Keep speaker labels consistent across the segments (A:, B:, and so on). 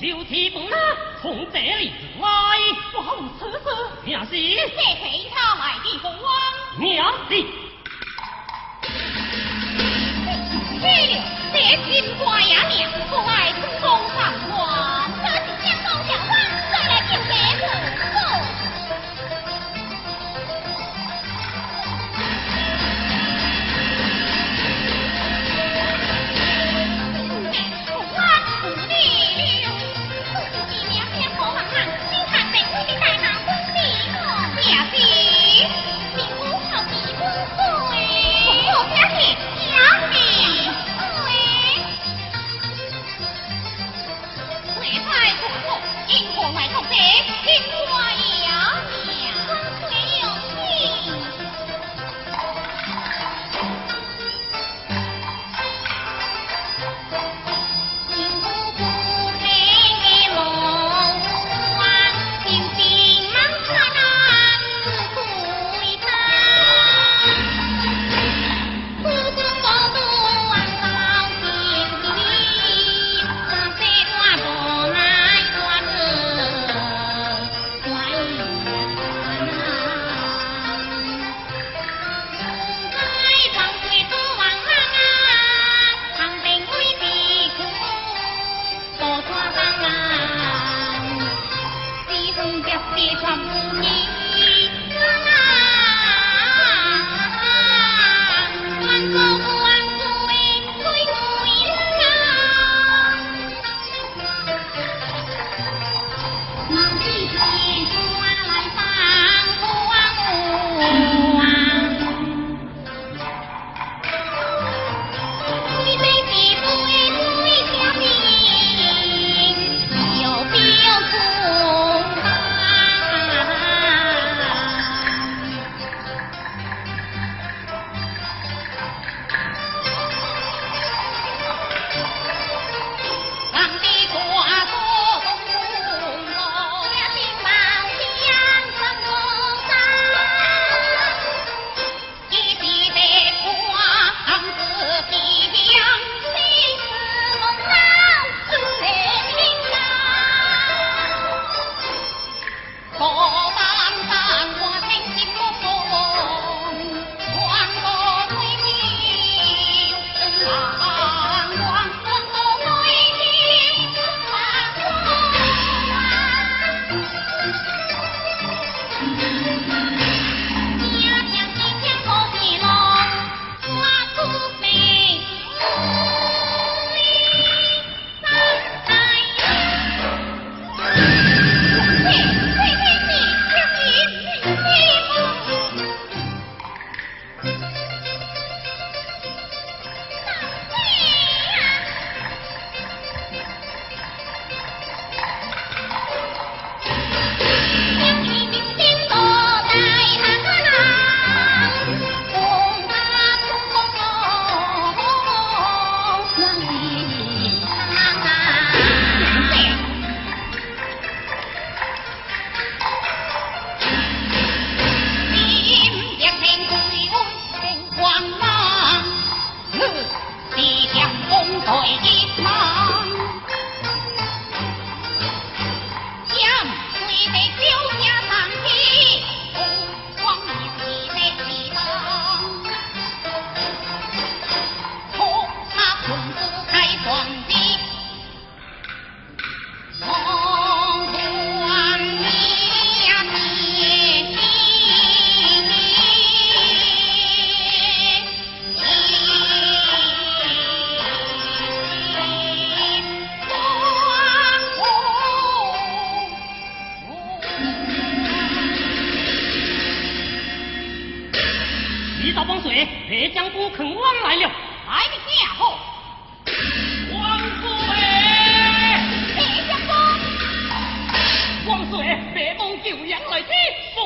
A: 成功，就提本从这里来。
B: 王此事，
A: 娘是
B: 这陪他来的国王，
A: 娘是。
B: 这这金花呀娘，不爱成功上官，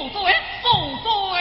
A: 王水，别梦救人来之，父水，父水。